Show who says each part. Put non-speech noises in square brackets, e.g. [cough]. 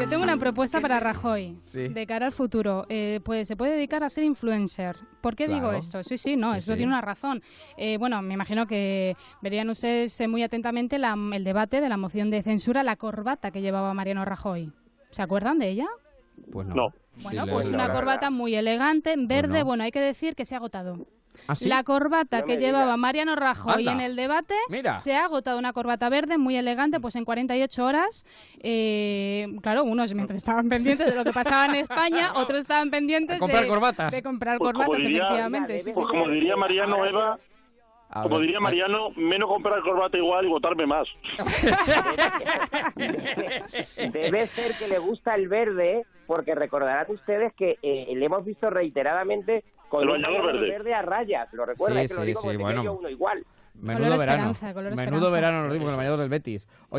Speaker 1: Yo tengo una propuesta para Rajoy
Speaker 2: Sí.
Speaker 1: de cara al futuro. Eh, pues se puede dedicar a ser influencer. ¿Por qué digo esto? Sí, sí, no,
Speaker 2: Sí,
Speaker 1: eso
Speaker 2: sí.
Speaker 1: tiene una razón. Eh, bueno, me imagino que verían ustedes eh, muy atentamente la- el debate de la moción de censura, la corbata que llevaba Mariano Rajoy. ¿Se acuerdan de ella?
Speaker 2: Pues no.
Speaker 3: No.
Speaker 1: Bueno,
Speaker 2: Sí,
Speaker 1: pues una corbata muy elegante, en verde.
Speaker 2: no.
Speaker 1: Bueno, hay que decir que se ha agotado.
Speaker 2: ¿Ah, sí?
Speaker 1: La corbata que llevaba. Mariano Rajoy
Speaker 2: Anda.
Speaker 1: en el debate
Speaker 2: Mira.
Speaker 1: se ha agotado una corbata verde muy elegante, pues en 48 horas. Eh, claro, unos mientras estaban pendientes de lo que pasaba en España, [laughs] otros estaban pendientes
Speaker 2: De comprar
Speaker 1: de,
Speaker 2: corbatas.
Speaker 1: de comprar
Speaker 3: Pues como
Speaker 1: corbatas,
Speaker 3: diría-
Speaker 1: efectivamente. sí, sí.
Speaker 3: Pues como diría Mariano Eva,
Speaker 2: A
Speaker 3: como
Speaker 2: ver,
Speaker 3: diría Mariano, menos comprar corbata igual y votarme más. [laughs]
Speaker 4: Debe ser que le gusta el verde, porque recordarán ustedes que eh, le hemos visto reiteradamente con
Speaker 3: El bañador verde.
Speaker 4: a rayas. ¿Lo recuerda?
Speaker 2: Sí,
Speaker 4: Es que lo
Speaker 2: sí,
Speaker 4: digo
Speaker 2: sí, bueno.
Speaker 4: uno igual.
Speaker 2: Menudo
Speaker 1: Color
Speaker 2: verano. Menudo verano nos dimos con el bañador del Betis. Oiga,